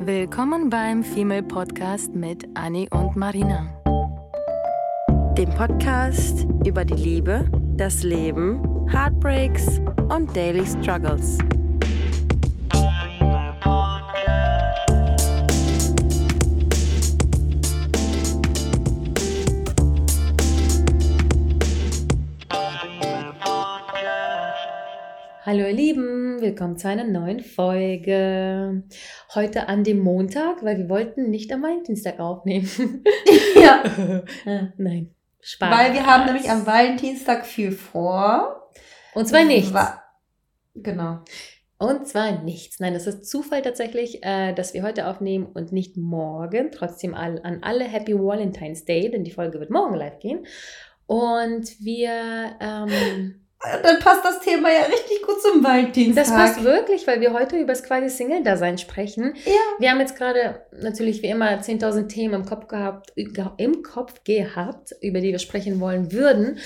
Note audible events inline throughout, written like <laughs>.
Willkommen beim Female Podcast mit Annie und Marina. Dem Podcast über die Liebe, das Leben, Heartbreaks und Daily Struggles. Hallo ihr Lieben, willkommen zu einer neuen Folge. Heute an dem Montag, weil wir wollten nicht am Valentinstag aufnehmen. <laughs> <laughs> Ja, Nein, Spaß. weil wir haben nämlich am Valentinstag viel vor. Und zwar nichts. Wa- Genau. Und zwar nichts. Nein, das ist Zufall tatsächlich, äh, dass wir heute aufnehmen und nicht morgen. Trotzdem all, an alle Happy Valentine's Day, denn die Folge wird morgen live gehen. Und wir, ähm, Dann passt das Thema ja richtig gut zum Valentinstag. das passt wirklich, weil wir heute über das quasi Single-Dasein sprechen. Ja. Wir haben jetzt gerade natürlich wie immer 10.000 Themen im Kopf gehabt, im Kopf gehabt, über die wir sprechen wollen würden.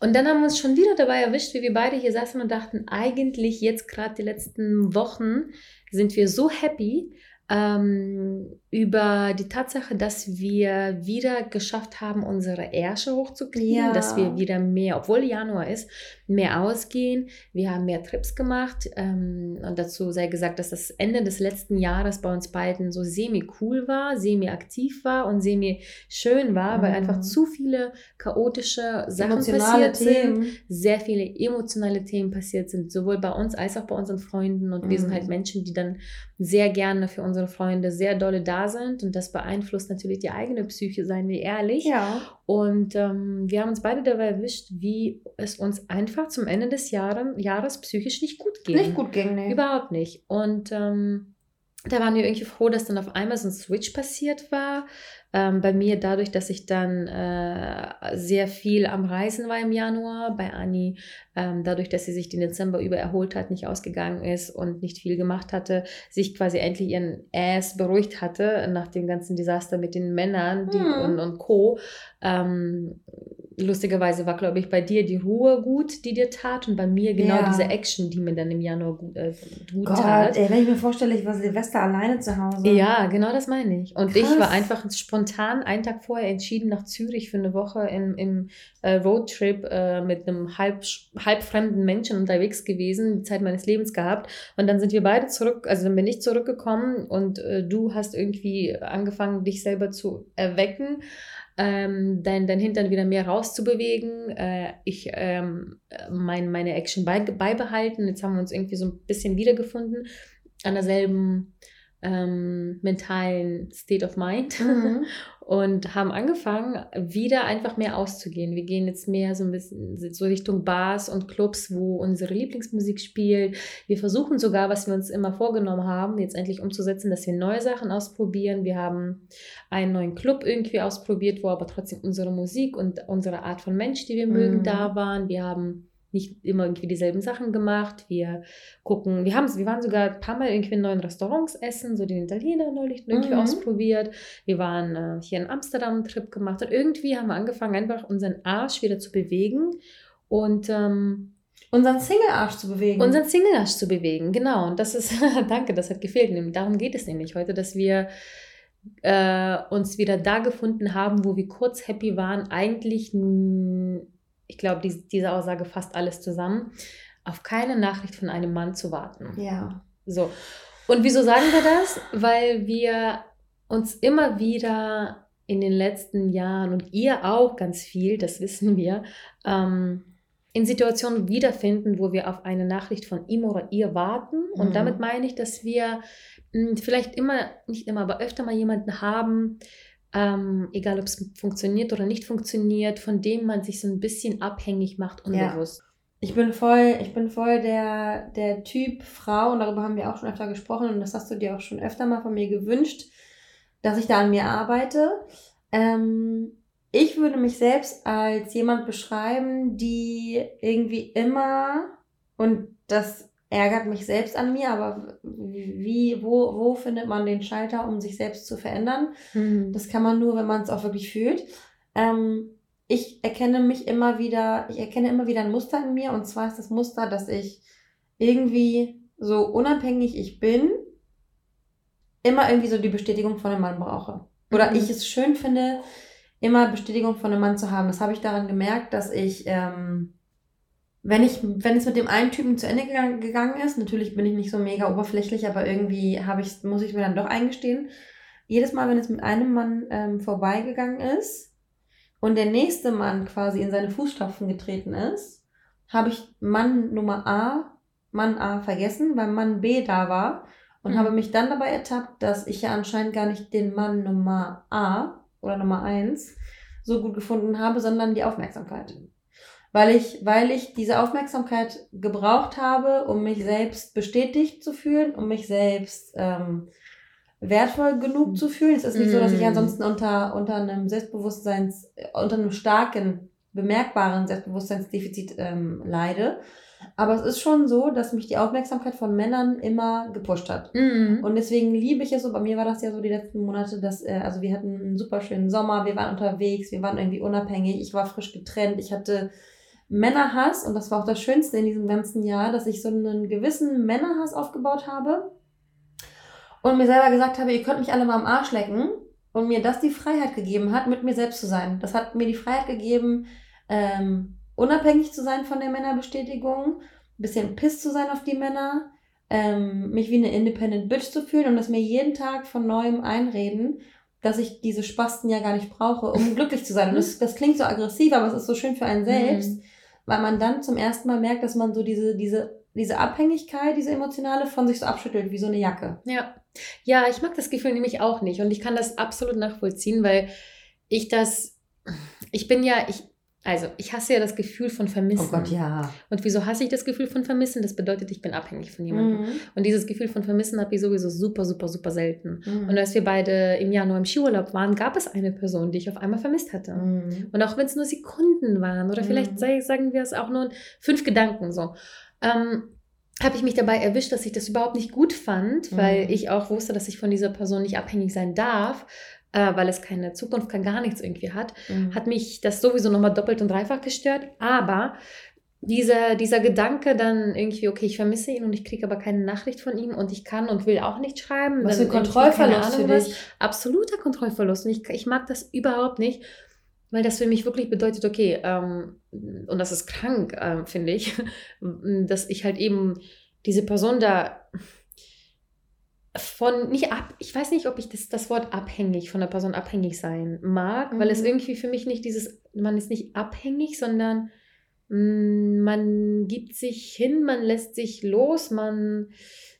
Und dann haben wir uns schon wieder dabei erwischt, wie wir beide hier saßen und dachten, eigentlich jetzt gerade die letzten Wochen sind wir so happy ähm, über die Tatsache, dass wir wieder geschafft haben, unsere Ärsche hochzukriegen, Ja. dass wir wieder mehr, obwohl Januar ist, mehr ausgehen. Wir haben mehr Trips gemacht ähm, und dazu sei gesagt, dass das Ende des letzten Jahres bei uns beiden so semi-cool war, semi-aktiv war und semi-schön war, weil Mhm. einfach zu viele chaotische Sachen Emotionale passiert sind Themen. sehr viele emotionale Themen passiert sind, sowohl bei uns als auch bei unseren Freunden. Und wir sind Mhm. halt Menschen, die dann sehr gerne für unsere Freunde sehr dolle da sind. Und das beeinflusst natürlich die eigene Psyche, seien wir ehrlich. Ja. Und ähm, wir haben uns beide dabei erwischt, wie es uns einfach zum Ende des Jahre, Jahres psychisch nicht gut ging. Nicht gut ging, nee. Überhaupt nicht. Und ähm, da waren wir irgendwie froh, dass dann auf einmal so ein Switch passiert war. Ähm, bei mir dadurch, dass ich dann äh, sehr viel am Reisen war im Januar. Bei Anni ähm, dadurch, dass sie sich den Dezember über erholt hat, nicht ausgegangen ist und nicht viel gemacht hatte, sich quasi endlich ihren Ass beruhigt hatte nach dem ganzen Desaster mit den Männern die, Hm. und, und Co. Ähm, lustigerweise war, glaube ich, bei dir die Ruhe gut, die dir tat und bei mir genau Ja. diese Action, die mir dann im Januar gut, äh, gut Gott, tat. ey, wenn ich mir vorstelle, ich war Silvester alleine zu Hause. Ja, genau das meine ich. Und ich Krass. war einfach spontan einen Tag vorher entschieden, nach Zürich für eine Woche im, im äh, Roadtrip äh, mit einem halb, halb fremden Menschen unterwegs gewesen, die Zeit meines Lebens gehabt. Und dann sind wir beide zurück, also dann bin ich zurückgekommen und äh, du hast irgendwie angefangen, dich selber zu erwecken. Ähm, dein, dein Hintern wieder mehr rauszubewegen. Äh, ich ähm, mein, meine Action bei, beibehalten. Jetzt haben wir uns irgendwie so ein bisschen wiedergefunden an derselben ähm, mentalen State of Mind Mhm. <laughs> und haben angefangen, wieder einfach mehr auszugehen. Wir gehen jetzt mehr so ein bisschen so Richtung Bars und Clubs, wo unsere Lieblingsmusik spielt. Wir versuchen sogar, was wir uns immer vorgenommen haben, jetzt endlich umzusetzen, dass wir neue Sachen ausprobieren. Wir haben einen neuen Club irgendwie ausprobiert, wo aber trotzdem unsere Musik und unsere Art von Mensch, die wir mögen, Mhm. da waren. Wir haben nicht immer irgendwie dieselben Sachen gemacht. Wir gucken, wir haben wir waren sogar ein paar Mal irgendwie in neuen Restaurants essen, so den Italiener neulich irgendwie Mhm. ausprobiert. Wir waren äh, hier in Amsterdam einen Trip gemacht und irgendwie haben wir angefangen, einfach unseren Arsch wieder zu bewegen und ähm, Unseren Single-Arsch zu bewegen. unseren Single-Arsch zu bewegen. Genau, und das ist, <laughs> danke, das hat gefehlt. Darum geht es nämlich heute, dass wir äh, uns wieder da gefunden haben, wo wir kurz happy waren. Eigentlich, ich glaube, dies, diese Aussage fasst alles zusammen, auf keine Nachricht von einem Mann zu warten. ja. So. Und wieso sagen wir das? Weil wir uns immer wieder in den letzten Jahren und ihr auch ganz viel, das wissen wir, ähm, in Situationen wiederfinden, wo wir auf eine Nachricht von ihm oder ihr warten. Und Mhm. damit meine ich, dass wir mh, vielleicht immer, nicht immer, aber öfter mal jemanden haben, ähm, egal ob es funktioniert oder nicht funktioniert, von dem man sich so ein bisschen abhängig macht, Ja. unbewusst. Ich bin voll, ich bin voll der, der Typ Frau und darüber haben wir auch schon öfter gesprochen und das hast du dir auch schon öfter mal von mir gewünscht, dass ich da an mir arbeite. Ähm, ich würde mich selbst als jemand beschreiben, die irgendwie immer, und das ärgert mich selbst an mir, aber wie, wo, wo findet man den Schalter, um sich selbst zu verändern? Mhm. Das kann man nur, wenn man es auch wirklich fühlt. Ähm, ich erkenne mich immer wieder, ich erkenne immer wieder ein Muster in mir und zwar ist das Muster, dass ich irgendwie so unabhängig ich bin, immer irgendwie so die Bestätigung von einem Mann brauche. Oder mhm. ich es schön finde, immer Bestätigung von einem Mann zu haben. Das habe ich daran gemerkt, dass ich, ähm, wenn ich, wenn es mit dem einen Typen zu Ende gegangen ist, natürlich bin ich nicht so mega oberflächlich, aber irgendwie habe ich, muss ich mir dann doch eingestehen, jedes Mal, wenn es mit einem Mann ähm, vorbeigegangen ist und der nächste Mann quasi in seine Fußstapfen getreten ist, habe ich Mann Nummer A, Mann A vergessen, weil Mann B da war und mhm. habe mich dann dabei ertappt, dass ich ja anscheinend gar nicht den Mann Nummer A oder Nummer 1 so gut gefunden habe, sondern die Aufmerksamkeit. Weil ich, weil ich diese Aufmerksamkeit gebraucht habe, um mich selbst bestätigt zu fühlen, um mich selbst ähm, wertvoll genug zu fühlen. Es ist nicht so, dass ich mhm. ansonsten unter, unter einem Selbstbewusstseins, unter einem starken, bemerkbaren Selbstbewusstseinsdefizit ähm, leide. Aber es ist schon so, dass mich die Aufmerksamkeit von Männern immer gepusht hat. Mhm. Und deswegen liebe ich es so. Bei mir war das ja so die letzten Monate, dass, äh, also wir hatten einen super schönen Sommer, wir waren unterwegs, wir waren irgendwie unabhängig, ich war frisch getrennt, ich hatte Männerhass und das war auch das Schönste in diesem ganzen Jahr, dass ich so einen gewissen Männerhass aufgebaut habe und mir selber gesagt habe, ihr könnt mich alle mal am Arsch lecken und mir das die Freiheit gegeben hat, mit mir selbst zu sein. Das hat mir die Freiheit gegeben, ähm, unabhängig zu sein von der Männerbestätigung, ein bisschen piss zu sein auf die Männer, ähm, mich wie eine Independent Bitch zu fühlen und das mir jeden Tag von neuem einreden, dass ich diese Spasten ja gar nicht brauche, um glücklich zu sein. Und das, das klingt so aggressiv, aber es ist so schön für einen selbst, mhm. Weil man dann zum ersten Mal merkt, dass man so diese, diese, diese Abhängigkeit, diese emotionale von sich so abschüttelt, wie so eine Jacke. Ja. Ja, ich mag das Gefühl nämlich auch nicht und ich kann das absolut nachvollziehen, weil ich das, ich bin ja, ich, also, ich hasse ja das Gefühl von Vermissen. Oh Gott, ja. Und wieso hasse ich das Gefühl von Vermissen? Das bedeutet, ich bin abhängig von jemandem. Mhm. Und dieses Gefühl von Vermissen habe ich sowieso super, super, super selten. Mhm. Und als wir beide im Januar im Skiurlaub waren, gab es eine Person, die ich auf einmal vermisst hatte. Mhm. Und auch wenn es nur Sekunden waren oder vielleicht mhm. sagen wir es auch nur fünf Gedanken so. Ähm, habe ich mich dabei erwischt, dass ich das überhaupt nicht gut fand, weil mhm. ich auch wusste, dass ich von dieser Person nicht abhängig sein darf äh, weil es keine Zukunft, kein gar nichts irgendwie hat, mhm. hat mich das sowieso nochmal doppelt und dreifach gestört. Aber dieser, dieser Gedanke dann irgendwie, okay, ich vermisse ihn und ich kriege aber keine Nachricht von ihm und ich kann und will auch nicht schreiben. Was für ein Kontrollverlust für dich. Absoluter Kontrollverlust. Und ich, ich mag das überhaupt nicht, weil das für mich wirklich bedeutet, okay, ähm, und das ist krank, äh, finde ich, <laughs> dass ich halt eben diese Person da von nicht ab, ich weiß nicht, ob ich das, das Wort abhängig von der Person abhängig sein mag, mhm. weil es mhm. irgendwie für mich nicht dieses, man ist nicht abhängig, sondern mh, mm, man gibt sich hin, man lässt sich los, man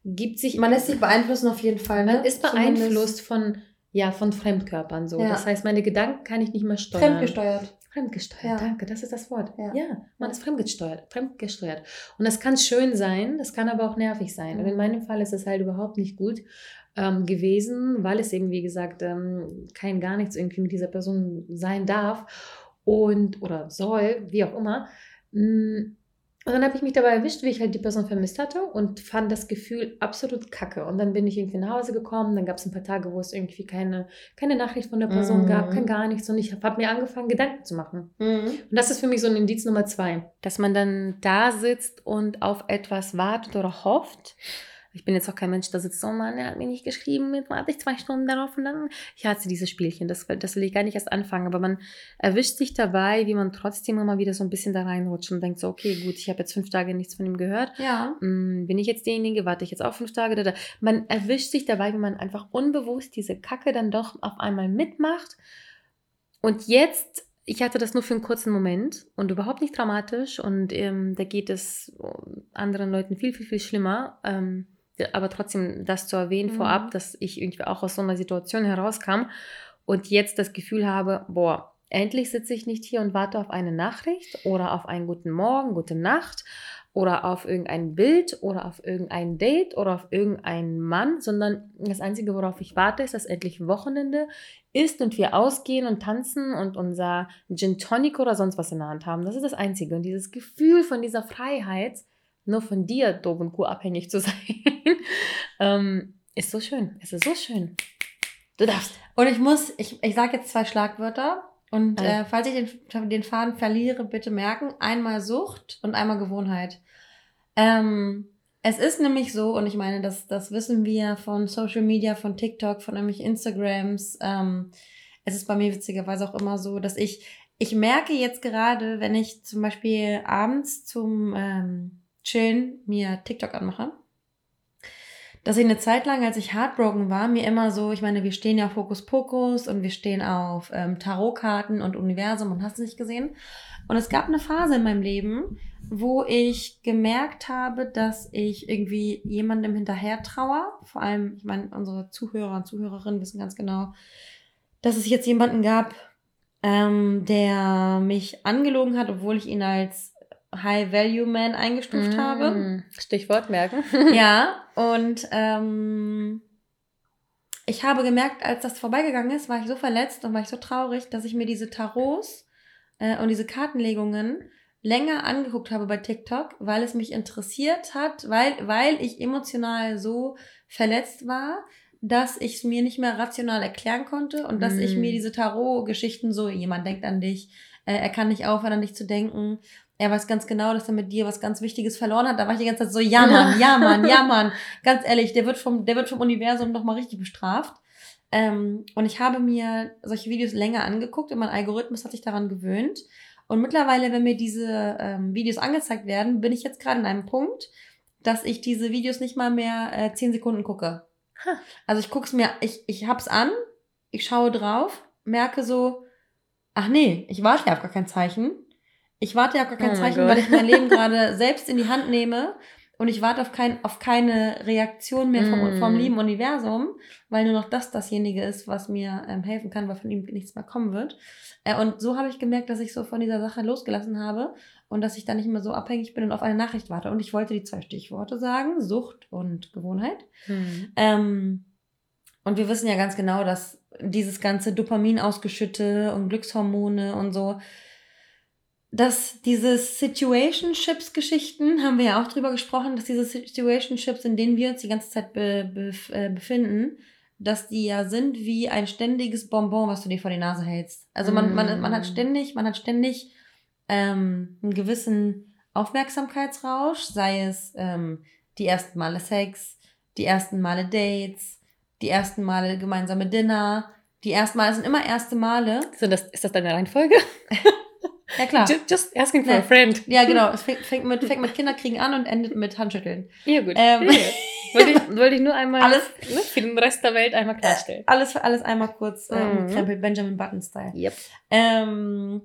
gibt sich. Man lässt sich beeinflussen auf jeden Fall. Ne? Man ist beeinflusst von, ja, von Fremdkörpern so. Ja. Das heißt, meine Gedanken kann ich nicht mehr steuern. Fremdgesteuert. Fremdgesteuert, ja. danke, das ist das Wort. Ja, ja man ist fremdgesteuert, fremdgesteuert. Und das kann schön sein, das kann aber auch nervig sein. Mhm. Und in meinem Fall ist es halt überhaupt nicht gut ähm, gewesen, weil es eben, wie gesagt, ähm, kein gar nichts irgendwie mit dieser Person sein darf und oder soll, wie auch immer. Mm, und dann habe ich mich dabei erwischt, wie ich halt die Person vermisst hatte und fand das Gefühl absolut kacke. Und dann bin ich irgendwie nach Hause gekommen. Dann gab es ein paar Tage, wo es irgendwie keine, keine Nachricht von der Person mhm. gab, kein gar nichts. Und ich habe hab mir angefangen, Gedanken zu machen. Mhm. Und das ist für mich so ein Indiz Nummer zwei, dass man dann da sitzt und auf etwas wartet oder hofft ich bin jetzt auch kein Mensch, der sitzt, oh Mann, er hat mir nicht geschrieben, jetzt warte ich zwei Stunden darauf und dann, ich hasse dieses Spielchen, das, das will ich gar nicht erst anfangen, aber man erwischt sich dabei, wie man trotzdem immer wieder so ein bisschen da reinrutscht und denkt so, okay, gut, ich habe jetzt fünf Tage nichts von ihm gehört, ja. Hm, bin ich jetzt derjenige, warte ich jetzt auch fünf Tage, da, da. man erwischt sich dabei, wie man einfach unbewusst diese Kacke dann doch auf einmal mitmacht und jetzt ich hatte das nur für einen kurzen Moment und überhaupt nicht dramatisch und ähm, da geht es anderen Leuten viel, viel, viel schlimmer. Ähm, aber trotzdem das zu erwähnen mhm. vorab, dass ich irgendwie auch aus so einer Situation herauskam und jetzt das Gefühl habe, boah, endlich sitze ich nicht hier und warte auf eine Nachricht oder auf einen guten Morgen, gute Nacht oder auf irgendein Bild oder auf irgendein Date oder auf irgendeinen Mann, sondern das Einzige, worauf ich warte, ist, dass endlich Wochenende ist und wir ausgehen und tanzen und unser Gin Tonic oder sonst was in der Hand haben. Das ist das Einzige. Und dieses Gefühl von dieser Freiheit, nur von dir, doof und abhängig zu <laughs> sein, ähm, ist so schön. Es ist so schön. Du darfst. Und ich muss, ich, ich sage jetzt zwei Schlagwörter. Und äh, falls ich den, den Faden verliere, bitte merken, einmal Sucht und einmal Gewohnheit. Ähm, Es ist nämlich so, und ich meine, das, das wissen wir von Social Media, von TikTok, von nämlich Instagrams. Ähm, es ist bei mir witzigerweise auch immer so, dass ich, ich merke jetzt gerade, wenn ich zum Beispiel abends zum ähm, Chillen mir TikTok anmache, dass ich eine Zeit lang, als ich heartbroken war, mir immer so, ich meine, wir stehen ja auf Hokus Pokus und wir stehen auf ähm, Tarotkarten und Universum und hast du nicht gesehen. Und es gab eine Phase in meinem Leben, wo ich gemerkt habe, dass ich irgendwie jemandem hinterher trauer. Vor allem, ich meine, unsere Zuhörer und Zuhörerinnen wissen ganz genau, dass es jetzt jemanden gab, ähm, der mich angelogen hat, obwohl ich ihn als High-Value-Man eingestuft mm, habe. Stichwort merken. <laughs> ja, und ähm, ich habe gemerkt, als das vorbeigegangen ist, war ich so verletzt und war ich so traurig, dass ich mir diese Tarots äh, und diese Kartenlegungen länger angeguckt habe bei TikTok, weil es mich interessiert hat, weil, weil ich emotional so verletzt war, dass ich es mir nicht mehr rational erklären konnte und dass mm. ich mir mm. diese Tarot-Geschichten so, jemand denkt an dich, äh, er kann nicht aufhören, an dich zu denken, er weiß ganz genau, dass er mit dir was ganz Wichtiges verloren hat. Da war ich die ganze Zeit so, ja Mann, <laughs> ja Mann, ja Mann. Ganz ehrlich, der wird vom, der wird vom Universum nochmal richtig bestraft. Ähm, und ich habe mir solche Videos länger angeguckt und mein Algorithmus hat sich daran gewöhnt. Und mittlerweile, wenn mir diese ähm, Videos angezeigt werden, bin ich jetzt gerade in einem Punkt, dass ich diese Videos nicht mal mehr äh, 10 Sekunden gucke. Huh. Also ich gucke es mir, ich, ich hab's an, ich schaue drauf, merke so, ach nee, ich warte ja auf gar kein Zeichen ich warte ja auf gar kein oh Zeichen, weil ich mein Leben <laughs> gerade selbst in die Hand nehme und ich warte auf, kein, auf keine Reaktion mehr vom, mm. vom lieben Universum, weil nur noch das dasjenige ist, was mir ähm, helfen kann, weil von ihm nichts mehr kommen wird. Äh, und so habe ich gemerkt, dass ich so von dieser Sache losgelassen habe und dass ich dann nicht mehr so abhängig bin und auf eine Nachricht warte. Und ich wollte die zwei Stichworte sagen, Sucht und Gewohnheit. Mm. Ähm, und wir wissen ja ganz genau, dass dieses ganze Dopamin ausgeschütte und Glückshormone und so, dass diese Situationships-Geschichten, haben wir ja auch drüber gesprochen, dass diese Situationships, in denen wir uns die ganze Zeit be, be, äh, befinden, dass die ja sind wie ein ständiges Bonbon, was du dir vor die Nase hältst. Also man, mm. man, man hat mm. ständig, man hat ständig ähm, einen gewissen Aufmerksamkeitsrausch, sei es ähm, die ersten Male Sex, die ersten Male Dates, die ersten Male gemeinsame Dinner, die ersten Male sind immer erste Male. Sind das, ist das deine Reihenfolge? <laughs> Ja, klar. Just, just asking for ja. a friend. Ja, genau. Es fängt, fängt, mit, fängt mit Kinderkriegen an und endet mit Handschütteln. Ja, gut. Ähm, ja. Wollte, ich, wollte ich nur einmal alles, ne, für den Rest der Welt einmal klarstellen. Alles, alles einmal kurz äh, mhm. Krempel Benjamin Button-Style. Yep. Ähm,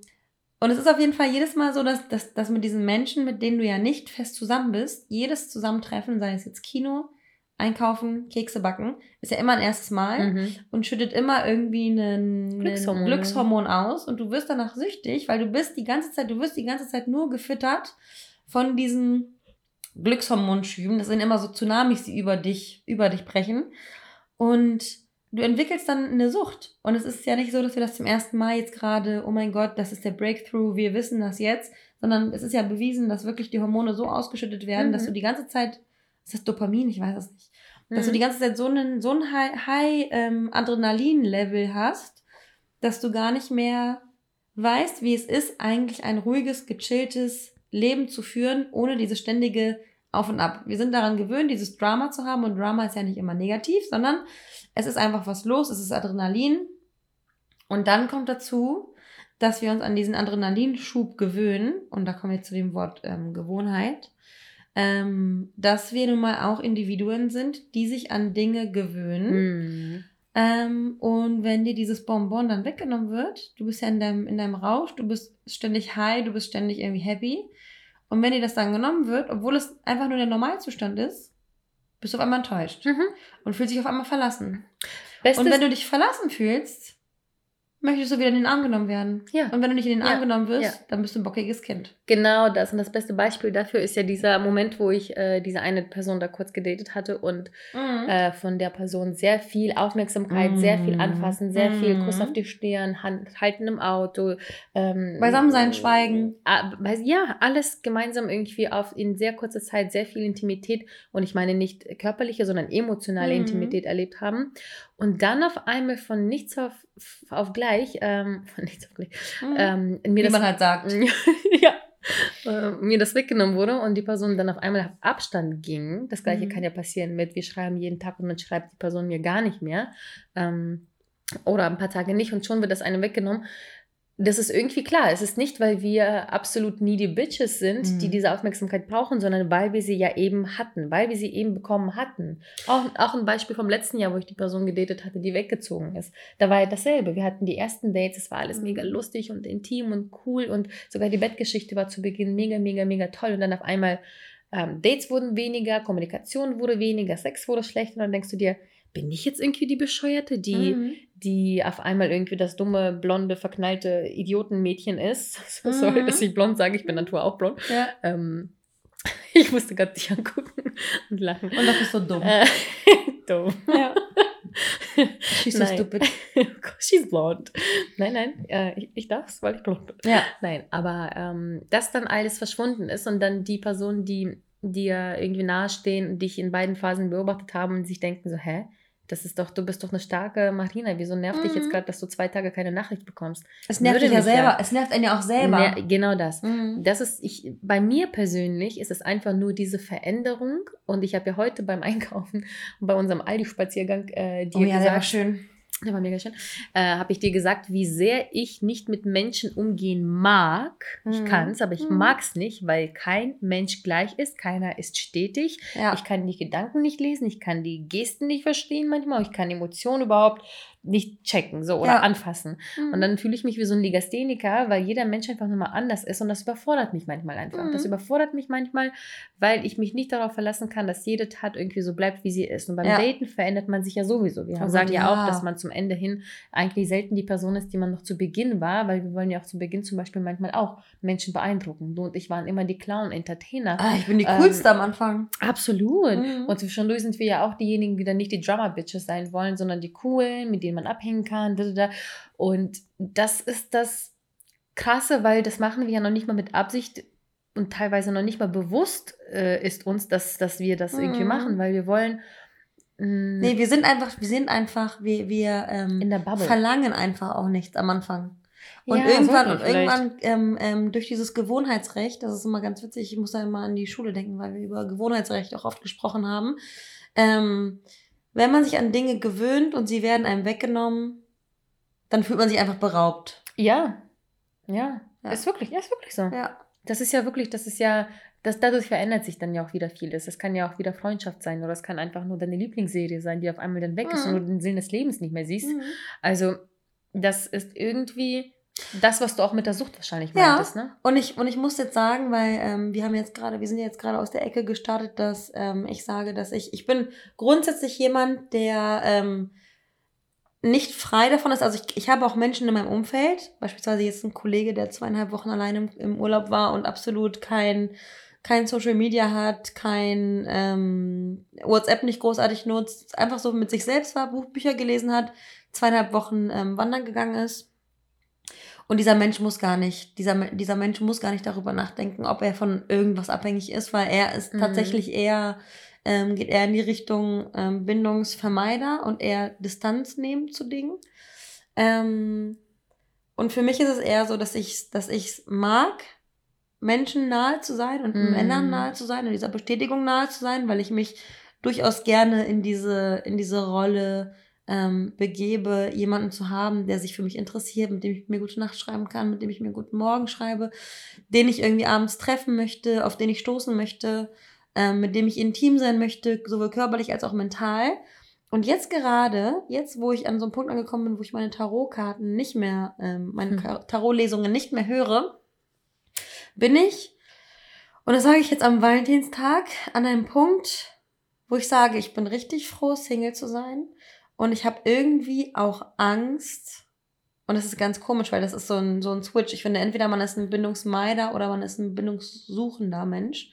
und es ist auf jeden Fall jedes Mal so, dass, dass, dass mit diesen Menschen, mit denen du ja nicht fest zusammen bist, jedes Zusammentreffen, sei es jetzt Kino, einkaufen, Kekse backen, ist ja immer ein erstes Mal mhm. und schüttet immer irgendwie einen, Glückshormon. Glückshormon aus und du wirst danach süchtig, weil du bist die ganze Zeit, du wirst die ganze Zeit nur gefüttert von diesen Glückshormonschüben. Das sind immer so Tsunamis, die über dich, über dich brechen. Und du entwickelst dann eine Sucht. Und es ist ja nicht so, dass wir das zum ersten Mal jetzt gerade, oh mein Gott, das ist der Breakthrough, wir wissen das jetzt, sondern es ist ja bewiesen, dass wirklich die Hormone so ausgeschüttet werden, mhm. dass du die ganze Zeit ist das Dopamin? Ich weiß es nicht. Dass mhm. du die ganze Zeit so einen, so ein High, High ähm, Adrenalin-Level hast, dass du gar nicht mehr weißt, wie es ist, eigentlich ein ruhiges, gechilltes Leben zu führen, ohne diese ständige Auf und Ab. Wir sind daran gewöhnt, dieses Drama zu haben und Drama ist ja nicht immer negativ, sondern es ist einfach was los, es ist Adrenalin. Und dann kommt dazu, dass wir uns an diesen Adrenalinschub gewöhnen, und da kommen wir zu dem Wort ähm, Gewohnheit, ähm, dass wir nun mal auch Individuen sind, die sich an Dinge gewöhnen. Mhm. Ähm, und wenn dir dieses Bonbon dann weggenommen wird, du bist ja in deinem, in deinem Rausch, du bist ständig high, du bist ständig irgendwie happy. Und wenn dir das dann genommen wird, obwohl es einfach nur der Normalzustand ist, bist du auf einmal enttäuscht mhm. und fühlst dich auf einmal verlassen. Bestes und wenn du dich verlassen fühlst, möchtest du wieder in den Arm genommen werden. Ja. Und wenn du nicht in den Arm ja. genommen wirst, ja. dann bist du ein bockiges Kind. Genau das. Und das beste Beispiel dafür ist ja dieser Moment, wo ich äh, diese eine Person da kurz gedatet hatte und mhm. äh, von der Person sehr viel Aufmerksamkeit, mhm. sehr viel Anfassen, sehr mhm. viel Kuss auf die Stirn, Hand halten im Auto. Ähm, Beisammensein, Schweigen. Äh, ja, alles gemeinsam irgendwie auf in sehr kurzer Zeit sehr viel Intimität und ich meine nicht körperliche, sondern emotionale mhm. Intimität erlebt haben. Und dann auf einmal von nichts auf, auf gleich, ähm, <laughs> von nichts auf gleich, mhm. ähm, mir Wie das, man halt sagt. <laughs> ja. äh, mir das weggenommen wurde und die Person dann auf einmal auf Abstand ging. Das gleiche Mhm. kann ja passieren mit, wir schreiben jeden Tag und dann schreibt die Person mir gar nicht mehr. Ähm, oder ein paar Tage nicht und schon wird das einem weggenommen. Das ist irgendwie klar. Es ist nicht, weil wir absolut needy Bitches sind, die Mhm. diese Aufmerksamkeit brauchen, sondern weil wir sie ja eben hatten, weil wir sie eben bekommen hatten. Auch, auch ein Beispiel vom letzten Jahr, wo ich die Person gedatet hatte, die weggezogen ist. Da war ja dasselbe. Wir hatten die ersten Dates, es war alles Mhm. mega lustig und intim und cool und sogar die Bettgeschichte war zu Beginn mega, mega, mega toll. Und dann auf einmal ähm, Dates wurden weniger, Kommunikation wurde weniger, Sex wurde schlechter und dann denkst du dir, bin ich jetzt irgendwie die Bescheuerte, die, Mhm. die auf einmal irgendwie das dumme, blonde, verknallte Idiotenmädchen ist? <laughs> So, Sorry, Mhm. dass ich blond sage, ich bin Natur auch blond. Ja. Ähm, <laughs> ich musste gerade dich angucken <laughs> und lachen. Und das ist so dumm. Äh, dumm. Ja. She's so stupid. She's blond. Nein, nein, äh, ich, ich darf es, weil ich blond bin. Ja. Nein, aber ähm, dass dann alles verschwunden ist und dann die Personen, die dir irgendwie nahestehen und dich in beiden Phasen beobachtet haben und sich denken so, hä? Das ist doch, du bist doch eine starke Marina. Wieso nervt dich jetzt Mhm. gerade, dass du zwei Tage keine Nachricht bekommst? Es nervt dich ja selber. Es nervt einen ja auch selber. Ner genau das. Mhm. Das ist, ich, bei mir persönlich ist es einfach nur diese Veränderung und ich habe ja heute beim <laughs> Einkaufen und bei unserem Aldi-Spaziergang äh, dir Oh ja, der war gesagt, schön. Der war mega schön, äh, habe ich dir gesagt, wie sehr ich nicht mit Menschen umgehen mag. Ich Mhm. kann es, aber ich Mhm. mag es nicht, weil kein Mensch gleich ist, keiner ist stetig. Ja. Ich kann die Gedanken nicht lesen, ich kann die Gesten nicht verstehen manchmal, ich kann Emotionen überhaupt nicht checken so oder Ja. anfassen. Mhm. Und dann fühle ich mich wie so ein Legastheniker, weil jeder Mensch einfach nochmal anders ist und das überfordert mich manchmal einfach. Mhm. Das überfordert mich manchmal, weil ich mich nicht darauf verlassen kann, dass jede Tat irgendwie so bleibt, wie sie ist. Und beim Ja. Daten verändert man sich ja sowieso. Wir Oh sagen Gott, ja auch, ja. dass man zum Ende hin eigentlich selten die Person ist, die man noch zu Beginn war, weil wir wollen ja auch zu Beginn zum Beispiel manchmal auch Menschen beeindrucken. Du und ich waren immer die Clown-Entertainer. ah, ich bin die Ähm, coolste am Anfang. Absolut. Mhm. Und zwischendurch sind wir ja auch diejenigen, die dann nicht die Drama-Bitches sein wollen, sondern die coolen, mit denen man abhängen kann. Und das ist das Krasse, weil das machen wir ja noch nicht mal mit Absicht und teilweise noch nicht mal bewusst äh, ist uns, dass, dass wir das irgendwie Mhm. machen, weil wir wollen mh, Nee, wir sind einfach, wir sind einfach, wir, wir ähm, verlangen einfach auch nichts am Anfang. Und Ja, irgendwann, und irgendwann ähm, ähm, durch dieses Gewohnheitsrecht, das ist immer ganz witzig, ich muss da immer an die Schule denken, weil wir über Gewohnheitsrecht auch oft gesprochen haben. Ähm, wenn man sich an Dinge gewöhnt und sie werden einem weggenommen, dann fühlt man sich einfach beraubt. Ja. Ja. Ja. Ist wirklich, ja, ist wirklich so. Ja. Das ist ja wirklich, das ist ja, das, dadurch verändert sich dann ja auch wieder vieles. Es kann ja auch wieder Freundschaft sein oder es kann einfach nur deine Lieblingsserie sein, die auf einmal dann weg ist Mhm. und du den Sinn des Lebens nicht mehr siehst. Mhm. Also, das ist irgendwie das, was du auch mit der Sucht wahrscheinlich Ja. meintest, ne? Und ich, und ich muss jetzt sagen, weil ähm, wir haben jetzt gerade, wir sind jetzt gerade aus der Ecke gestartet, dass ähm, ich sage, dass ich, ich bin grundsätzlich jemand, der ähm, nicht frei davon ist. Also ich, ich habe auch Menschen in meinem Umfeld, beispielsweise jetzt ein Kollege, der zweieinhalb Wochen allein im, im Urlaub war und absolut kein, kein Social Media hat, kein ähm, WhatsApp nicht großartig nutzt, einfach so mit sich selbst war, Buch, Bücher gelesen hat, zweieinhalb Wochen ähm, wandern gegangen ist. Und dieser Mensch muss gar nicht, dieser, dieser Mensch muss gar nicht darüber nachdenken, ob er von irgendwas abhängig ist, weil er ist Mhm. tatsächlich eher, ähm, geht eher in die Richtung ähm, Bindungsvermeider und eher Distanz nehmen zu Dingen. Ähm, und für mich ist es eher so, dass ich dass ich mag, Menschen nahe zu sein und Mhm. Männern nahe zu sein und dieser Bestätigung nahe zu sein, weil ich mich durchaus gerne in diese, in diese Rolle ähm, begebe, jemanden zu haben, der sich für mich interessiert, mit dem ich mir gute Nacht schreiben kann, mit dem ich mir guten Morgen schreibe, den ich irgendwie abends treffen möchte, auf den ich stoßen möchte, ähm, mit dem ich intim sein möchte, sowohl körperlich als auch mental. Und jetzt gerade, jetzt wo ich an so einem Punkt angekommen bin, wo ich meine Tarotkarten nicht mehr, ähm, meine Hm. Tarotlesungen nicht mehr höre, bin ich, und das sage ich jetzt am Valentinstag, an einem Punkt, wo ich sage, ich bin richtig froh, Single zu sein. Und ich habe irgendwie auch Angst. Und das ist ganz komisch, weil das ist so ein, so ein Switch. Ich finde, entweder man ist ein Bindungsmeider oder man ist ein bindungssuchender Mensch.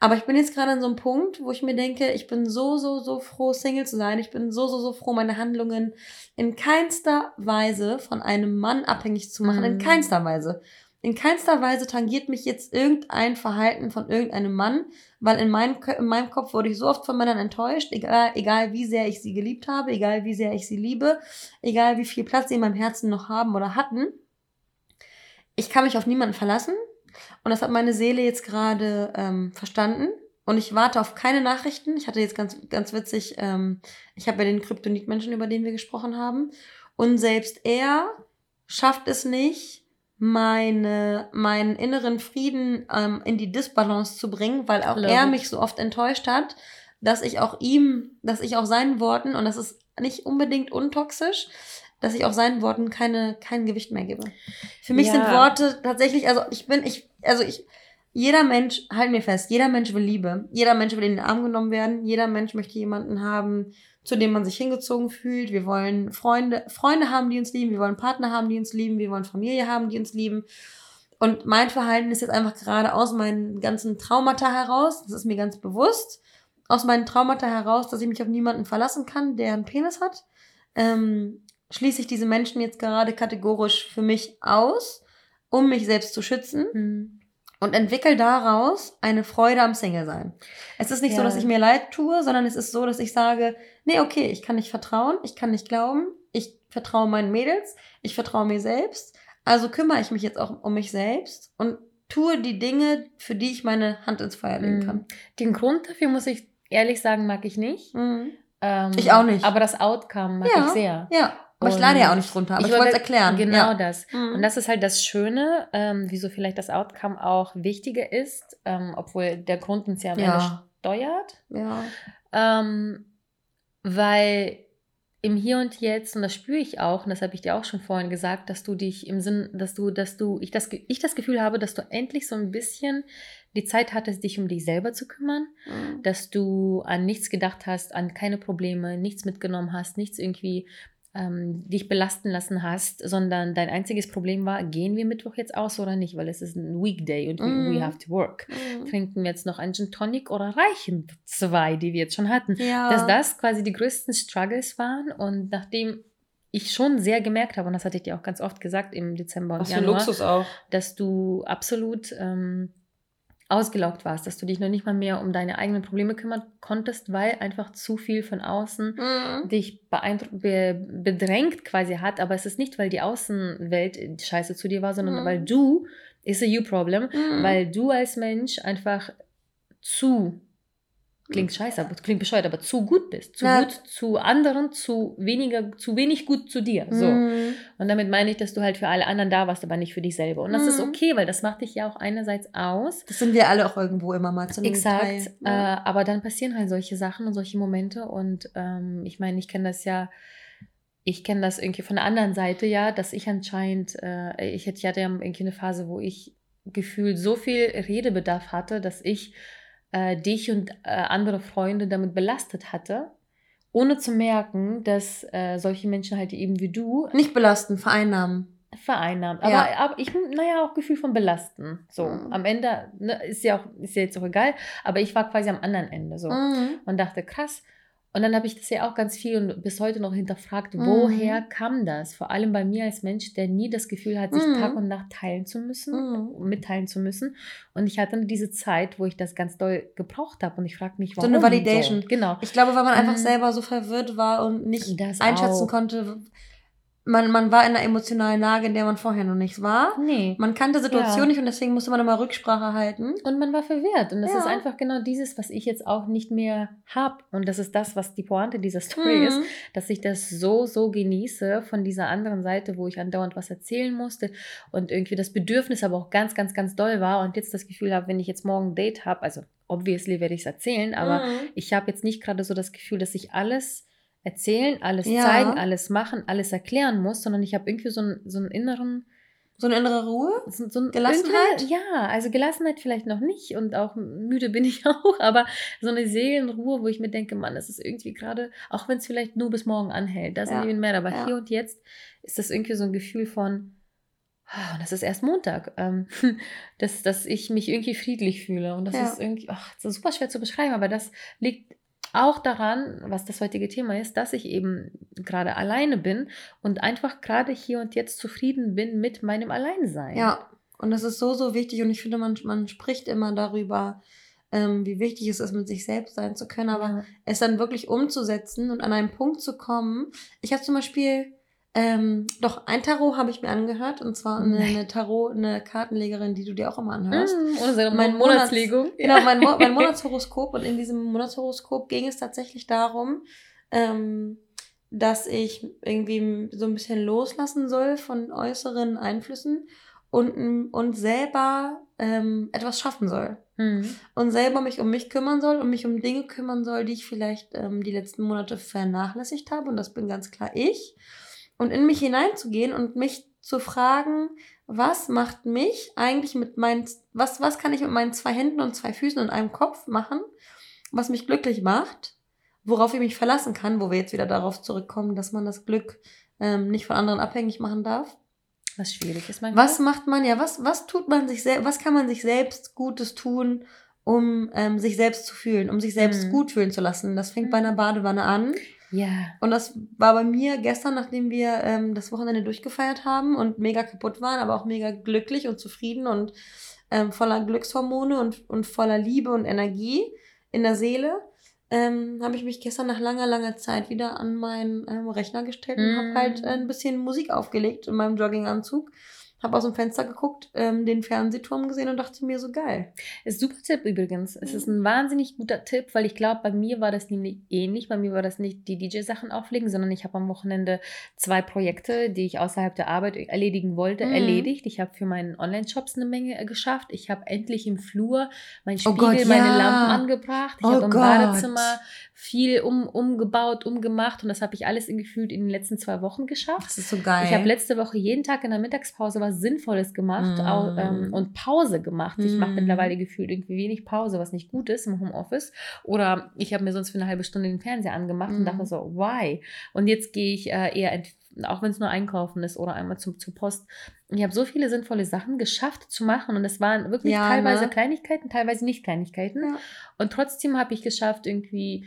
Aber ich bin jetzt gerade an so einem Punkt, wo ich mir denke, ich bin so, so, so froh, Single zu sein. Ich bin so, so, so froh, meine Handlungen in keinster Weise von einem Mann abhängig zu machen. In Mhm. keinster Weise. In keinster Weise tangiert mich jetzt irgendein Verhalten von irgendeinem Mann, weil in meinem, in meinem Kopf wurde ich so oft von Männern enttäuscht, egal, egal wie sehr ich sie geliebt habe, egal wie sehr ich sie liebe, egal wie viel Platz sie in meinem Herzen noch haben oder hatten. Ich kann mich auf niemanden verlassen. Und das hat meine Seele jetzt gerade ähm, verstanden. Und ich warte auf keine Nachrichten. Ich hatte jetzt ganz, ganz witzig, ähm, ich habe ja den Kryptonit-Menschen, über den wir gesprochen haben. Und selbst er schafft es nicht, meine, meinen inneren Frieden ähm, in die Disbalance zu bringen, weil auch Love er it. mich so oft enttäuscht hat, dass ich auch ihm, dass ich auch seinen Worten, und das ist nicht unbedingt untoxisch, dass ich auch seinen Worten keine, kein Gewicht mehr gebe. Für mich Ja. sind Worte tatsächlich, also ich bin, ich, also ich, jeder Mensch, halt mir fest, jeder Mensch will Liebe. Jeder Mensch will in den Arm genommen werden. Jeder Mensch möchte jemanden haben, zu dem man sich hingezogen fühlt. Wir wollen Freunde, Freunde haben, die uns lieben. Wir wollen Partner haben, die uns lieben. Wir wollen Familie haben, die uns lieben. Und mein Verhalten ist jetzt einfach gerade aus meinen ganzen Traumata heraus, das ist mir ganz bewusst, aus meinen Traumata heraus, dass ich mich auf niemanden verlassen kann, der einen Penis hat, ähm, schließe ich diese Menschen jetzt gerade kategorisch für mich aus, um mich selbst zu schützen Hm. Und entwickle daraus eine Freude am Single-Sein. Es ist nicht so, Ja. dass ich mir leid tue, sondern es ist so, dass ich sage, nee, okay, ich kann nicht vertrauen, ich kann nicht glauben, ich vertraue meinen Mädels, ich vertraue mir selbst, also kümmere ich mich jetzt auch um mich selbst und tue die Dinge, für die ich meine Hand ins Feuer legen Mhm. kann. Den Grund dafür, muss ich ehrlich sagen, mag ich nicht. Mhm. Ähm, Ich auch nicht. Aber das Outcome mag Ja. ich sehr. Ja, aber ich Und leide ja auch nicht drunter, aber ich, wollte- wollte es erklären. Genau ja. das. Mhm. Und das ist halt das Schöne, ähm, wieso vielleicht das Outcome auch wichtiger ist, ähm, obwohl der Grund uns ja am Ja. Ende steuert. ja. Ähm, weil im Hier und Jetzt, und das spüre ich auch, und das habe ich dir auch schon vorhin gesagt, dass du dich im Sinn, dass du, dass du, ich das, ich das Gefühl habe, dass du endlich so ein bisschen die Zeit hattest, dich um dich selber zu kümmern, Mhm. dass du an nichts gedacht hast, an keine Probleme, nichts mitgenommen hast, nichts irgendwie ähm, dich belasten lassen hast, sondern dein einziges Problem war, gehen wir Mittwoch jetzt aus oder nicht, weil es ist ein Weekday und we, Mhm. we have to work. Mhm. Trinken wir jetzt noch einen Gin Tonic oder reichen zwei, die wir jetzt schon hatten? Ja. dass das quasi die größten Struggles waren und nachdem ich schon sehr gemerkt habe, und das hatte ich dir auch ganz oft gesagt im Dezember und Was Januar, Luxus auch. dass du absolut ähm, ausgelaugt warst, dass du dich noch nicht mal mehr um deine eigenen Probleme kümmern konntest, weil einfach zu viel von außen Mhm. dich beeindruckt, be, bedrängt quasi hat, aber es ist nicht, weil die Außenwelt scheiße zu dir war, sondern Mhm. weil du, ist a you problem, Mhm. weil du als Mensch einfach zu, klingt scheiße, aber klingt bescheuert, aber zu gut bist. Zu Ja. gut zu anderen, zu weniger, zu wenig gut zu dir. So. Mhm. Und damit meine ich, dass du halt für alle anderen da warst, aber nicht für dich selber. Und das ist Mhm. okay, weil das macht dich ja auch einerseits aus. Das sind wir alle auch irgendwo immer mal zu einem Exakt. Teil. Äh, Ja. aber dann passieren halt solche Sachen und solche Momente. Und ähm, ich meine, ich kenne das ja, ich kenne das irgendwie von der anderen Seite ja, dass ich anscheinend, äh, ich hatte ja irgendwie eine Phase, wo ich gefühlt so viel Redebedarf hatte, dass ich äh, dich und äh, andere Freunde damit belastet hatte, ohne zu merken, dass äh, solche Menschen halt eben wie du Nicht belasten, vereinnahmen. vereinnahmt. Aber, Ja. aber ich, naja, auch Gefühl von belasten. So, Mhm. am Ende ne, ist ja auch, ist ja jetzt auch egal, aber ich war quasi am anderen Ende so Mhm. und dachte, krass. Und dann habe ich das ja auch ganz viel und bis heute noch hinterfragt, Mhm. woher kam das? Vor allem bei mir als Mensch, der nie das Gefühl hat, sich Mhm. Tag und Nacht teilen zu müssen, Mhm. mitteilen zu müssen. Und ich hatte diese Zeit, wo ich das ganz doll gebraucht habe und ich frage mich, So warum. eine Validation. So. Genau. Ich glaube, weil man einfach Mhm. selber so verwirrt war und nicht Das einschätzen auch. konnte. Man, man war in einer emotionalen Lage, in der man vorher noch nicht war. Nee. Man kannte Situation Ja. nicht und deswegen musste man immer Rücksprache halten. Und man war verwirrt. Und das Ja. ist einfach genau dieses, was ich jetzt auch nicht mehr habe. Und das ist das, was die Pointe dieser Story Mhm. ist, dass ich das so, so genieße von dieser anderen Seite, wo ich andauernd was erzählen musste und irgendwie das Bedürfnis aber auch ganz, ganz, ganz doll war und jetzt das Gefühl habe, wenn ich jetzt morgen ein Date habe, also obviously werde ich es erzählen, aber Mhm. ich habe jetzt nicht gerade so das Gefühl, dass ich alles erzählen, alles Ja. zeigen, alles machen, alles erklären muss, sondern ich habe irgendwie so einen, so einen inneren so eine innere Ruhe. so, so Gelassenheit? Ja, also Gelassenheit vielleicht noch nicht und auch müde bin ich <laughs> auch, aber so eine Seelenruhe, wo ich mir denke, Mann, das ist irgendwie gerade, auch wenn es vielleicht nur bis morgen anhält, das Ja, ist even mehr, aber ja. hier und jetzt ist das irgendwie so ein Gefühl von, und das ist erst Montag, ähm, <laughs> dass, dass ich mich irgendwie friedlich fühle und das Ja. ist irgendwie, ach, das ist super schwer zu beschreiben, aber das liegt auch daran, was das heutige Thema ist, dass ich eben gerade alleine bin und einfach gerade hier und jetzt zufrieden bin mit meinem Alleinsein. Ja, und das ist so, so wichtig. Und ich finde, man, man spricht immer darüber, ähm, wie wichtig es ist, mit sich selbst sein zu können. Aber Ja. es dann wirklich umzusetzen und an einen Punkt zu kommen. Ich habe zum Beispiel Ähm, doch, ein Tarot habe ich mir angehört und zwar eine, eine, Tarot, eine Kartenlegerin, die du dir auch immer anhörst. Mm, unsere mein Monatslegung. Monats, <laughs> genau, mein, Mo mein <laughs> Monatshoroskop und in diesem Monatshoroskop ging es tatsächlich darum, ähm, dass ich irgendwie so ein bisschen loslassen soll von äußeren Einflüssen und, und selber ähm, etwas schaffen soll. Mhm. Und selber mich um mich kümmern soll und mich um Dinge kümmern soll, die ich vielleicht ähm, die letzten Monate vernachlässigt habe. Und das bin ganz klar ich. Und in mich hineinzugehen und mich zu fragen, was macht mich eigentlich mit meinen, was, was kann ich mit meinen zwei Händen und zwei Füßen und einem Kopf machen, was mich glücklich macht, worauf ich mich verlassen kann, wo wir jetzt wieder darauf zurückkommen, dass man das Glück ähm, nicht von anderen abhängig machen darf. Was schwierig ist manchmal. Was macht man, ja, was, was tut man sich selbst, was kann man sich selbst Gutes tun, um ähm, sich selbst zu fühlen, um sich selbst mhm. gut fühlen zu lassen? Das fängt mhm. bei einer Badewanne an. Ja. Und das war bei mir gestern, nachdem wir ähm, das Wochenende durchgefeiert haben und mega kaputt waren, aber auch mega glücklich und zufrieden und ähm, voller Glückshormone und, und voller Liebe und Energie in der Seele ähm, habe ich mich gestern nach langer, langer Zeit wieder an meinen ähm, Rechner gestellt und habe halt mm. ein bisschen Musik aufgelegt in meinem Jogginganzug habe aus dem Fenster geguckt, ähm, den Fernsehturm gesehen und dachte mir so geil. Ist super Tipp übrigens. Es ist ein wahnsinnig guter Tipp, weil ich glaube, bei mir war das nämlich ähnlich. Bei mir war das nicht die DJ-Sachen auflegen, sondern ich habe am Wochenende zwei Projekte, die ich außerhalb der Arbeit erledigen wollte, mhm. erledigt. Ich habe für meinen Online-Shops eine Menge äh, geschafft. Ich habe endlich im Flur mein Spiegel, oh Gott, ja. meine Lampen angebracht. Ich oh habe im Gott. Badezimmer viel um, umgebaut, umgemacht und das habe ich alles in gefühlt in den letzten zwei Wochen geschafft. Das ist so geil. Ich habe letzte Woche jeden Tag in der Mittagspause was Sinnvolles gemacht mm. auch, ähm, und Pause gemacht. Mm. Ich mache mittlerweile gefühlt irgendwie wenig Pause, was nicht gut ist im Homeoffice. Oder ich habe mir sonst für eine halbe Stunde den Fernseher angemacht mm. und dachte so, why? Und jetzt gehe ich äh, eher auch wenn es nur einkaufen ist oder einmal zum, zur Post. Ich habe so viele sinnvolle Sachen geschafft zu machen und es waren wirklich ja, teilweise ne? Kleinigkeiten, teilweise nicht Kleinigkeiten. Ja. Und trotzdem habe ich geschafft, irgendwie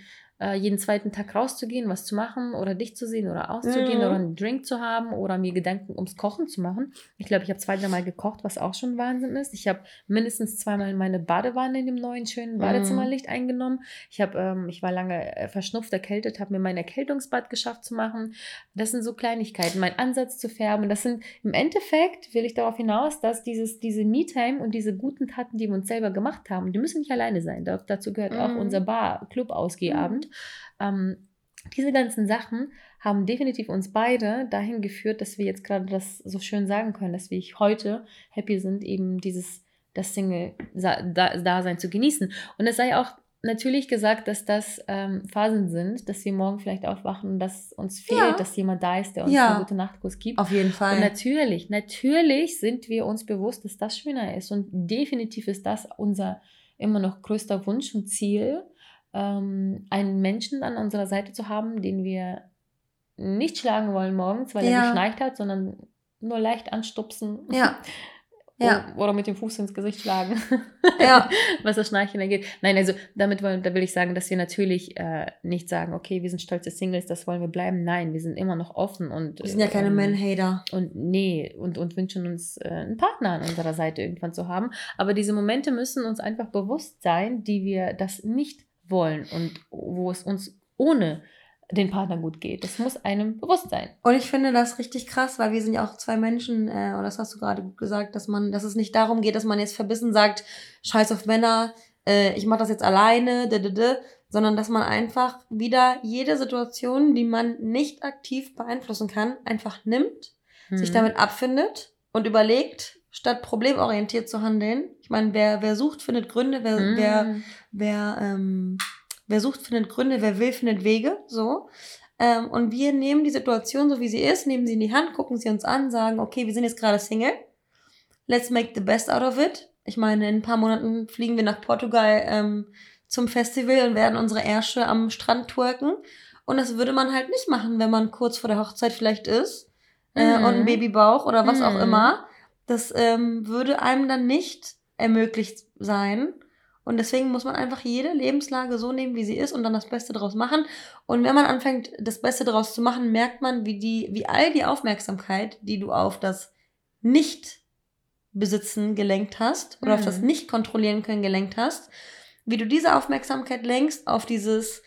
jeden zweiten Tag rauszugehen, was zu machen oder dich zu sehen oder auszugehen mhm. oder einen Drink zu haben oder mir Gedanken ums Kochen zu machen. Ich glaube, ich habe zwei, dreimal gekocht, was auch schon Wahnsinn ist. Ich habe mindestens zweimal meine Badewanne in dem neuen schönen Badezimmerlicht mhm. eingenommen. Ich habe, ähm, ich war lange äh, verschnupft, erkältet, habe mir mein Erkältungsbad geschafft zu machen. Das sind so Kleinigkeiten, mein Ansatz zu färben. Das sind im Endeffekt will ich darauf hinaus, dass dieses, diese Me-Time und diese guten Taten, die wir uns selber gemacht haben, die müssen nicht alleine sein. Da, dazu gehört mhm. auch unser Bar-Club-Ausgehabend. Ähm, diese ganzen Sachen haben definitiv uns beide dahin geführt, dass wir jetzt gerade das so schön sagen können, dass wir heute happy sind, eben dieses das Single-Dasein zu genießen. Und es sei auch natürlich gesagt, dass das ähm, Phasen sind, dass wir morgen vielleicht aufwachen, dass uns fehlt, ja. dass jemand da ist, der uns ja. einen gute Nachtkuss gibt. Auf jeden Fall. Und natürlich, natürlich sind wir uns bewusst, dass das schöner ist. Und definitiv ist das unser immer noch größter Wunsch und Ziel, ähm, einen Menschen an unserer Seite zu haben, den wir nicht schlagen wollen morgens, weil ja. er geschneit hat, sondern nur leicht anstupsen. Ja. <laughs> Ja. Oder mit dem Fuß ins Gesicht schlagen. Ja. <laughs> Was das Schnarchen angeht. Nein, also damit wollen, da will ich sagen, dass wir natürlich äh, nicht sagen, okay, wir sind stolze Singles, das wollen wir bleiben. Nein, wir sind immer noch offen und. Wir sind ja keine ähm, Man-Hater. Und nee, und, und wünschen uns äh, einen Partner an unserer Seite irgendwann zu haben. Aber diese Momente müssen uns einfach bewusst sein, die wir das nicht wollen und wo es uns ohne den Partner gut geht. Das muss einem bewusst sein. Und ich finde das richtig krass, weil wir sind ja auch zwei Menschen, äh, und das hast du gerade gut gesagt, dass man, dass es nicht darum geht, dass man jetzt verbissen sagt, scheiß auf Männer, äh, ich mache das jetzt alleine, d -d -d, sondern dass man einfach wieder jede Situation, die man nicht aktiv beeinflussen kann, einfach nimmt, hm. sich damit abfindet und überlegt, statt problemorientiert zu handeln. Ich meine, wer, wer sucht, findet Gründe, wer, mm. wer, wer, ähm, wer sucht, findet Gründe, wer will, findet Wege, so. Ähm, und wir nehmen die Situation so, wie sie ist, nehmen sie in die Hand, gucken sie uns an, sagen, okay, wir sind jetzt gerade Single. Let's make the best out of it. Ich meine, in ein paar Monaten fliegen wir nach Portugal ähm, zum Festival und werden unsere Ärsche am Strand twerken. Und das würde man halt nicht machen, wenn man kurz vor der Hochzeit vielleicht ist äh, mhm. und ein Babybauch oder was mhm. auch immer. Das ähm, würde einem dann nicht ermöglicht sein. Und deswegen muss man einfach jede Lebenslage so nehmen, wie sie ist und dann das Beste daraus machen. Und wenn man anfängt, das Beste daraus zu machen, merkt man, wie die, wie all die Aufmerksamkeit, die du auf das Nicht-Besitzen gelenkt hast oder mhm. auf das Nicht-Kontrollieren können gelenkt hast, wie du diese Aufmerksamkeit lenkst auf dieses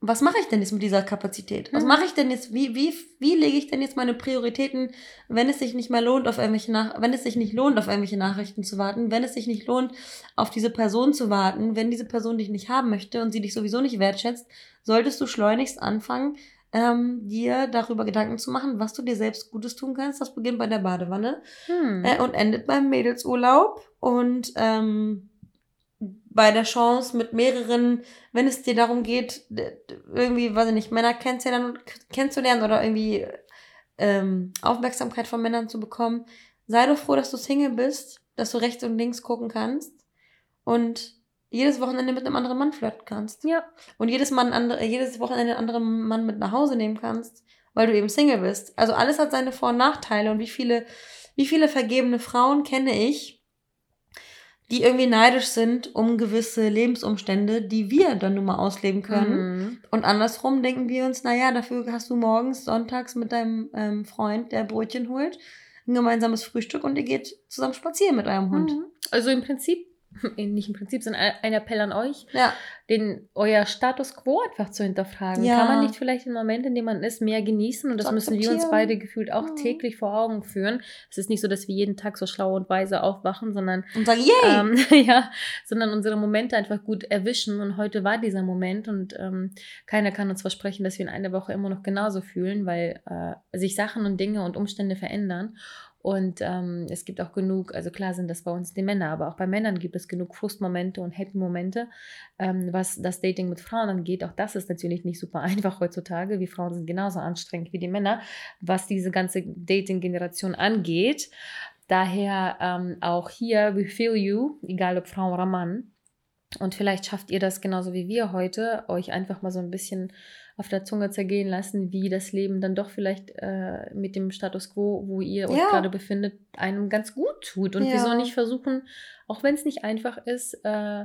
was mache ich denn jetzt mit dieser Kapazität? Was Mhm. mache ich denn jetzt? Wie, wie, wie lege ich denn jetzt meine Prioritäten, wenn es sich nicht mehr lohnt, auf irgendwelche Nach wenn es sich nicht lohnt, auf irgendwelche Nachrichten zu warten, wenn es sich nicht lohnt, auf diese Person zu warten, wenn diese Person dich nicht haben möchte und sie dich sowieso nicht wertschätzt, solltest du schleunigst anfangen, ähm, dir darüber Gedanken zu machen, was du dir selbst Gutes tun kannst. Das beginnt bei der Badewanne Hm. äh, und endet beim Mädelsurlaub und ähm, bei der Chance mit mehreren, wenn es dir darum geht, irgendwie, weiß ich nicht, Männer kennenzulernen, kennenzulernen oder irgendwie ähm, Aufmerksamkeit von Männern zu bekommen, sei doch froh, dass du Single bist, dass du rechts und links gucken kannst und jedes Wochenende mit einem anderen Mann flirten kannst. ja. Und jedes, Mann andere, jedes Wochenende einen anderen Mann mit nach Hause nehmen kannst, weil du eben Single bist. Also alles hat seine Vor- und Nachteile. Und wie viele, wie viele vergebene Frauen kenne ich, die irgendwie neidisch sind um gewisse Lebensumstände, die wir dann nun mal ausleben können. Mhm. Und andersrum denken wir uns, naja, dafür hast du morgens, sonntags mit deinem ähm, Freund, der Brötchen holt, ein gemeinsames Frühstück und ihr geht zusammen spazieren mit eurem Hund. Mhm. Also im Prinzip, <laughs> nicht im Prinzip, sondern ein Appell an euch, Ja, den euer Status quo einfach zu hinterfragen. Ja. Kann man nicht vielleicht den Moment, in dem man ist, mehr genießen? Und das Zu müssen wir uns beide gefühlt auch Mhm. täglich vor Augen führen. Es ist nicht so, dass wir jeden Tag so schlau und weise aufwachen, sondern und sagen, yay! ähm, <laughs> ja, sondern unsere Momente einfach gut erwischen. Und heute war dieser Moment und ähm, keiner kann uns versprechen, dass wir in einer Woche immer noch genauso fühlen, weil äh, sich Sachen und Dinge und Umstände verändern. Und ähm, es gibt auch genug, also klar sind das bei uns die Männer, aber auch bei Männern gibt es genug Frustmomente und Happy-Momente, ähm, was das Dating mit Frauen angeht. Auch das ist natürlich nicht super <laughs> einfach heutzutage. Wir Frauen sind genauso anstrengend wie die Männer, was diese ganze Dating-Generation angeht. Daher ähm, auch hier, we feel you, egal ob Frau oder Mann. Und vielleicht schafft ihr das genauso wie wir heute, euch einfach mal so ein bisschen auf der Zunge zergehen lassen, wie das Leben dann doch vielleicht äh, mit dem Status quo, wo ihr euch Ja. gerade befindet, einem ganz gut tut. Und Ja. wieso nicht versuchen, auch wenn es nicht einfach ist, äh,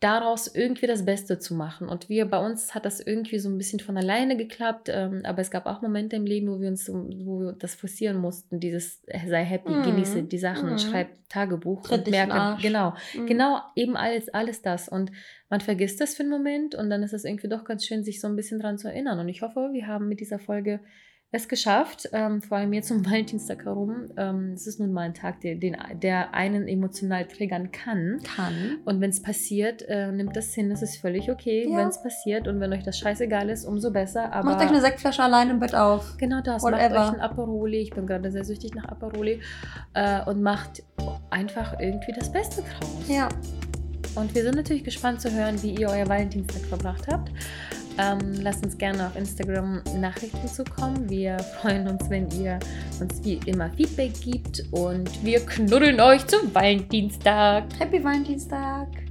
daraus irgendwie das Beste zu machen. Und wir, bei uns hat das irgendwie so ein bisschen von alleine geklappt, ähm, aber es gab auch Momente im Leben, wo wir uns, wo wir das forcieren mussten, dieses äh, sei happy, Mhm. genieße die Sachen, Mhm. schreib Tagebuch Tritt und merke, genau, Mhm. genau, eben alles, alles das. Und man vergisst das für einen Moment und dann ist es irgendwie doch ganz schön, sich so ein bisschen dran zu erinnern. Und ich hoffe, wir haben mit dieser Folge es geschafft, ähm, vor allem jetzt um <laughs> Valentinstag herum. Ähm, es ist nun mal ein Tag, der, den, der einen emotional triggern kann. Kann. Und wenn es passiert, äh, nimmt das hin, das ist völlig okay, Ja. wenn es passiert. Und wenn euch das scheißegal ist, umso besser. Aber Macht euch eine Sektflasche allein im Bett auf. Genau das. Macht Whatever. euch ein Aperoli. Ich bin gerade sehr süchtig nach Aperoli. Äh, und macht einfach irgendwie das Beste draus. Ja. Und wir sind natürlich gespannt zu hören, wie ihr euer Valentinstag verbracht habt. Ähm, lasst uns gerne auf Instagram Nachrichten zukommen. Wir freuen uns, wenn ihr uns wie immer Feedback gibt. Und wir knuddeln euch zum Valentinstag. Happy Valentinstag.